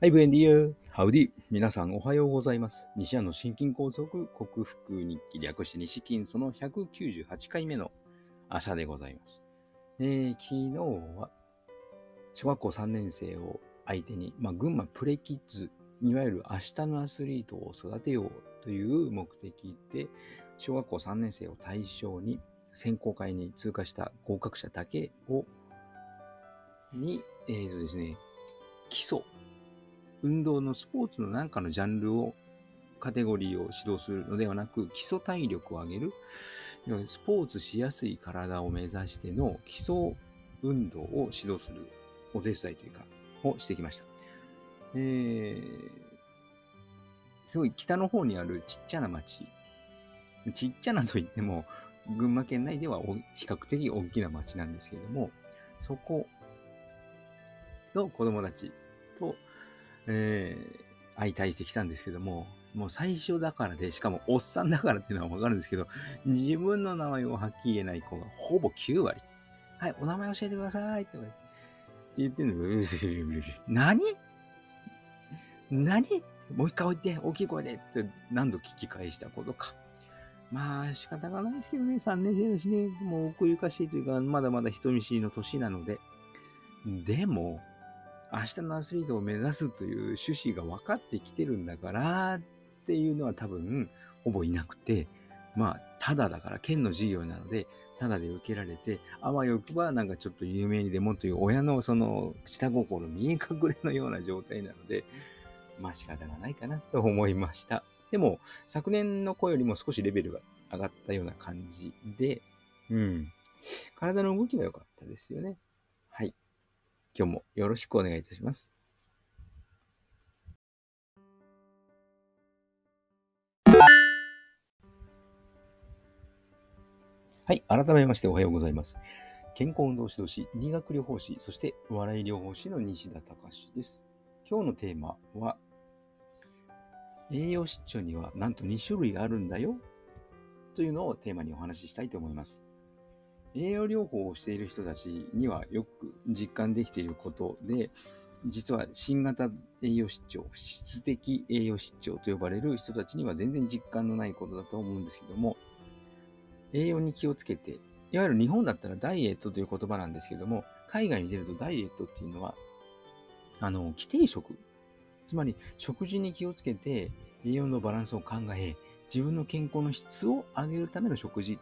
はい、ブエンディア。ハウディ。皆さんおはようございます。西安の心筋梗塞克服日記略して西筋その198回目の朝でございます。えー、昨日は小学校3年生を相手に、まあ、群馬プレキッズ、いわゆる明日のアスリートを育てようという目的で、小学校3年生を対象に選考会に通過した合格者だけを、に、えーとですね、基礎、運動のスポーツの何かのジャンルを、カテゴリーを指導するのではなく、基礎体力を上げる、スポーツしやすい体を目指しての基礎運動を指導するお手伝いというか、をしてきました。えー、すごい北の方にあるちっちゃな町。ちっちゃなといっても、群馬県内では比較的大きな町なんですけれども、そこの子供たちと、えー相対してきたんですけども、もう最初だからで、しかもおっさんだからっていうのはわかるんですけど、自分の名前をはっきり言えない子がほぼ9割。はい、お名前教えてくださいとか言ってんのよ。何？何？もう一回置いて、大きい声でって何度聞き返したことか。まあ仕方がないですけどね、3年生だしね、もう奥ゆかしいというか、まだまだ人見知りの年なので。でも、明日のアスリートを目指すという趣旨が分かってきてるんだからっていうのは多分ほぼいなくて、まあ、ただだから県の授業なので、ただで受けられて、あわよくばなんかちょっと有名にでもという親のその下心見え隠れのような状態なので、まあ仕方がないかなと思いました。でも、昨年の子よりも少しレベルが上がったような感じで、うん。体の動きは良かったですよね。今日もよろしくお願いいたします。はい。改めましておはようございます。健康運動指導士、理学療法士、そして笑い療法士の西田隆です。今日のテーマは、栄養失調にはなんと2種類あるんだよというのをテーマにお話ししたいと思います。栄養療法をしている人たちにはよく実感できていることで、実は新型栄養失調、質的栄養失調と呼ばれる人たちには全然実感のないことだと思うんですけども、栄養に気をつけて、いわゆる日本だったらダイエットという言葉なんですけども、海外に出るとダイエットっていうのは、あの、規定食。つまり、食事に気をつけて栄養のバランスを考え、自分の健康の質を上げるための食事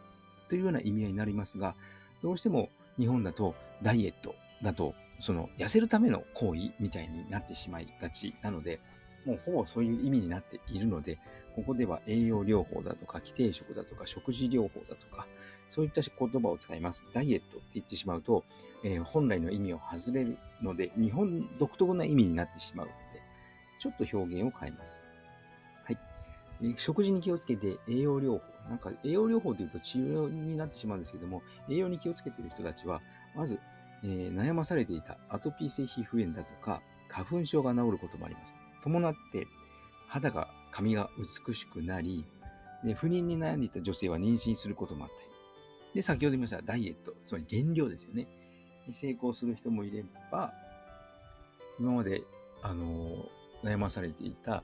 というような意味合いになりますが、どうしても日本だとダイエットだと、その痩せるための行為みたいになってしまいがちなので、もうほぼそういう意味になっているので、ここでは栄養療法だとか、規定食だとか、食事療法だとか、そういった言葉を使います。ダイエットって言ってしまうと、えー本来の意味を外れるので、日本独特な意味になってしまうので、ちょっと表現を変えます。はい。えー食事に気をつけて栄養療法。なんか栄養療法というと治療になってしまうんですけども、栄養に気をつけている人たちは、まず、えー悩まされていたアトピー性皮膚炎だとか、花粉症が治ることもあります。伴って、肌が、髪が美しくなり、で不妊に悩んでいた女性は妊娠することもあったり。で、先ほど言いましたダイエット、つまり減量ですよね。成功する人もいれば、今まで、あの悩まされていた、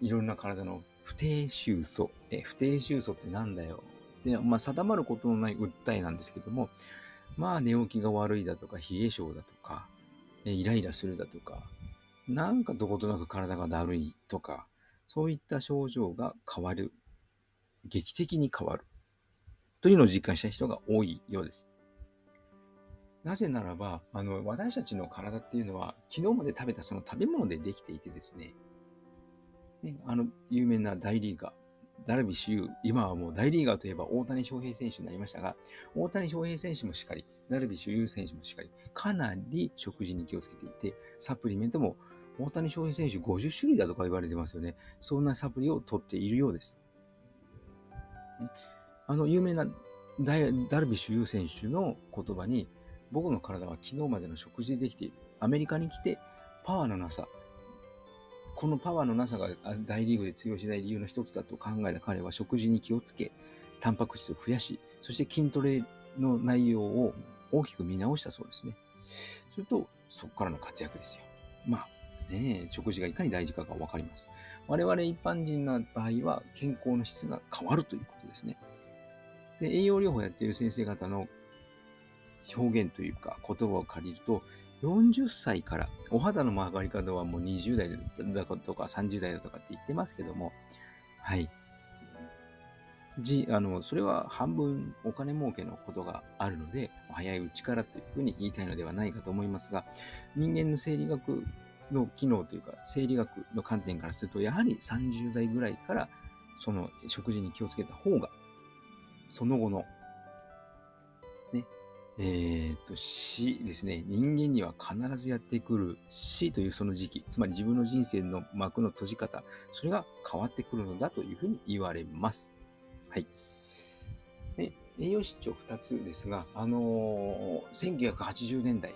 いろんな体の不定収素。え、不定収素ってなんだよ。で、まあ、定まることのない訴えなんですけども、まあ、寝起きが悪いだとか、冷え性だとか、えイライラするだとか、なんかどことなく体がだるいとか、そういった症状が変わる。劇的に変わる。というのを実感した人が多いようです。なぜならば、あの、私たちの体っていうのは、昨日まで食べたその食べ物でできていてですね、ねあの、有名な大リーガー、ダルビッシュ有、今はもう大リーガーといえば大谷翔平選手になりましたが、大谷翔平選手もしっかり、ダルビッシュ有選手もしっかり、かなり食事に気をつけていて、サプリメントも大谷翔平選手50種類だとか言われてますよね。そんなサプリを取っているようです。あの、有名なダダルビッシュ有選手の言葉に、僕の体は昨日までの食事でできている。アメリカに来て、パワーのなさ、このパワーのなさが大リーグで通用しない理由の一つだと考えた彼は食事に気をつけ、タンパク質を増やし、そして筋トレの内容を大きく見直したそうですね。すると、そこからの活躍ですよ。まあ、ね、食事がいかに大事かがわかります。我々一般人の場合は健康の質が変わるということですね。で、栄養療法をやっている先生方の表現というか言葉を借りると、40歳からお肌の曲がり方はもう20代だとか30代だとかって言ってますけども、はい。じ、あの、それは半分お金儲けのことがあるので、早いうちからというふうに言いたいのではないかと思いますが、人間の生理学の機能というか、生理学の観点からすると、やはり30代ぐらいから、その食事に気をつけた方が、その後のえっ、と、死ですね。人間には必ずやってくる死というその時期、つまり自分の人生の幕の閉じ方、それが変わってくるのだというふうに言われます。はい。で栄養失調2つですが、あのー、1980年代、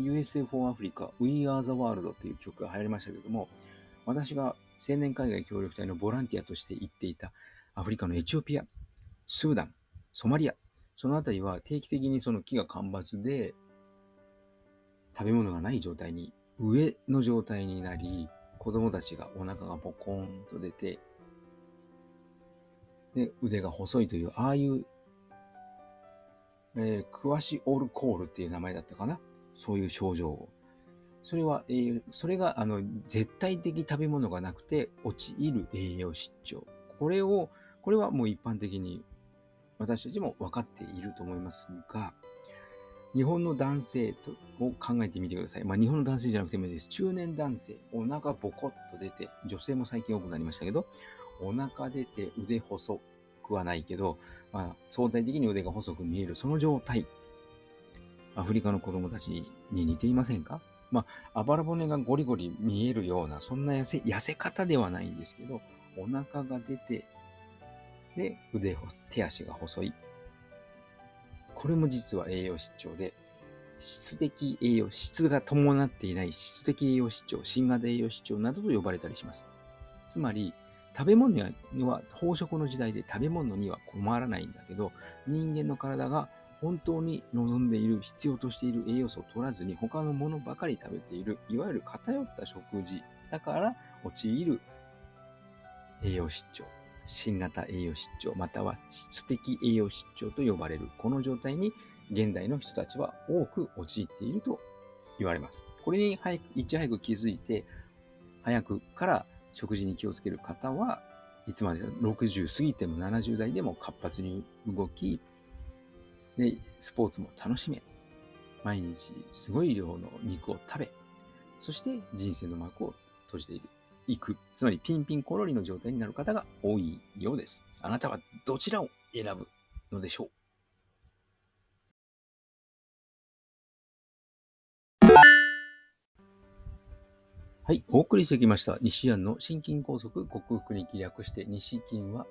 USA for Africa, We Are the World という曲が流行りましたけれども、私が青年海外協力隊のボランティアとして行っていたアフリカのエチオピア、スーダン、ソマリア、そのあたりは定期的にその木が干ばつで、食べ物がない状態に、上の状態になり、子供たちがお腹がポコンと出て、で、腕が細いという、ああいう、えー、クワシオルコールっていう名前だったかな？そういう症状を。それは、えー、それが、あの、絶対的食べ物がなくて陥る栄養失調。これを、これはもう一般的に私たちも分かっていると思いますが、日本の男性を考えてみてください。まあ、日本の男性じゃなくてもいいです。中年男性、お腹ボコッと出て、女性も最近多くなりましたけど、お腹出て腕細くはないけど、まあ、相対的に腕が細く見える、その状態。アフリカの子供たちに似ていませんか？まあ、あばら骨がゴリゴリ見えるような、そんな痩せ、痩せ方ではないんですけど、お腹が出て、で、腕、手足が細い。これも実は栄養失調で、質的栄養、質が伴っていない質的栄養失調、新型栄養失調などと呼ばれたりします。つまり、食べ物には、飽食の時代で食べ物には困らないんだけど、人間の体が本当に望んでいる、必要としている栄養素を取らずに他のものばかり食べている、いわゆる偏った食事だから陥る栄養失調。新型栄養失調または質的栄養失調と呼ばれるこの状態に現代の人たちは多く陥っていると言われます。これに早くいち早く気づいて早くから食事に気をつける方はいつまで60過ぎても70代でも活発に動きでスポーツも楽しめ毎日すごい量の肉を食べそして人生の幕を閉じているいく、つまりピンピンコロリの状態になる方が多いようです。あなたはどちらを選ぶのでしょう？はい、お送りしてきました。西安の心筋梗塞克服に気略して西筋は、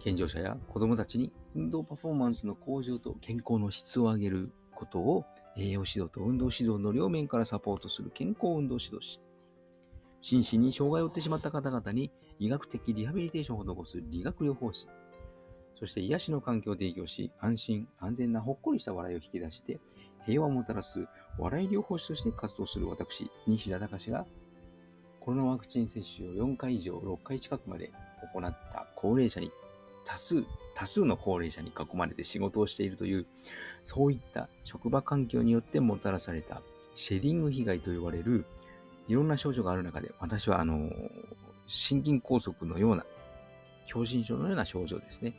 健常者や子供たちに運動パフォーマンスの向上と健康の質を上げることを栄養指導と運動指導の両面からサポートする健康運動指導士。心身に障害を負ってしまった方々に医学的リハビリテーションを施す理学療法士、そして癒しの環境を提供し、安心、安全なほっこりした笑いを引き出して、平和をもたらす笑い療法士として活動する私、西田隆が、コロナワクチン接種を4回以上、6回近くまで行った高齢者に、多数、多数の高齢者に囲まれて仕事をしているという、そういった職場環境によってもたらされたシェディング被害と呼ばれるいろんな症状がある中で、私は、あの、心筋梗塞のような、狭心症のような症状ですね。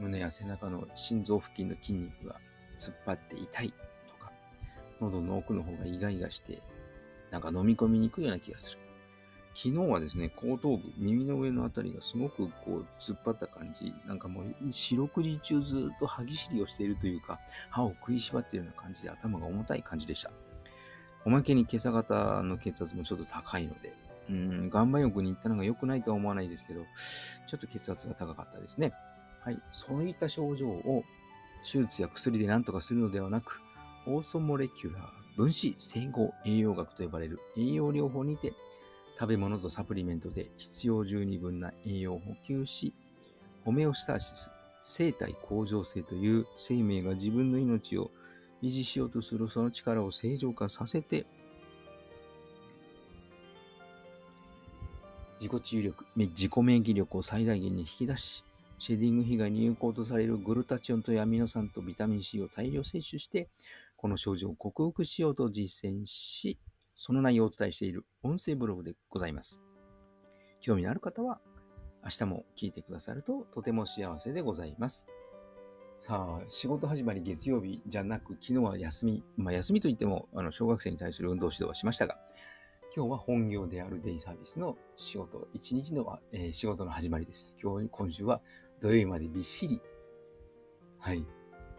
胸や背中の心臓付近の筋肉が突っ張って痛いとか、喉の奥の方がイガイガして、なんか飲み込みにくいような気がする。昨日はですね、後頭部、耳の上のあたりがすごくこう突っ張った感じ、なんかもう四六時中ずっと歯ぎしりをしているというか、歯を食いしばっているような感じで頭が重たい感じでした。おまけに今朝方の血圧もちょっと高いので、うん、岩盤浴に行ったのが良くないとは思わないですけど、ちょっと血圧が高かったですね。はい。そういった症状を手術や薬で何とかするのではなく、オーソモレキュラー分子整合栄養学と呼ばれる栄養療法にて、食べ物とサプリメントで必要十二分な栄養を補給し、ホメオスターシス、生体向上性という生命が自分の命を維持しようとするその力を正常化させて、自己治癒力、自己免疫力を最大限に引き出し、シェディング被害に有効とされるグルタチオンというアミノ酸とビタミン C を大量摂取して、この症状を克服しようと実践し、その内容をお伝えしている音声ブログでございます。興味のある方は、明日も聞いてくださるととても幸せでございます。さあ、仕事始まり月曜日じゃなく、昨日は休み。まあ、休みといっても、あの、小学生に対する運動指導はしましたが、今日は本業であるデイサービスの仕事、一日の、えー、仕事の始まりです。今日、今週は土曜日までびっしり、はい、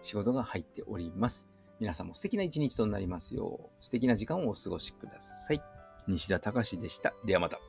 仕事が入っております。皆さんも素敵な一日となりますよう、素敵な時間をお過ごしください。西田隆でした。ではまた。